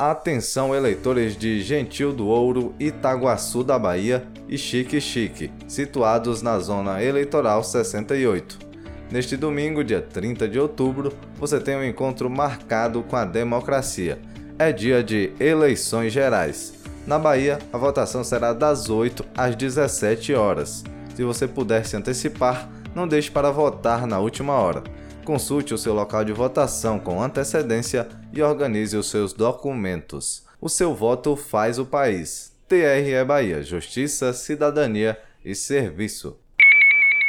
Atenção eleitores de Gentil do Ouro, Itaguaçu da Bahia e Chique Chique, situados na zona eleitoral 68. Neste domingo, dia 30 de outubro, você tem um encontro marcado com a democracia. É dia de eleições gerais. Na Bahia, a votação será das 8 às 17 horas. Se você puder se antecipar, não deixe para votar na última hora. Consulte o seu local de votação com antecedência e organize os seus documentos. O seu voto faz o país. TRE Bahia: Justiça, Cidadania e Serviço.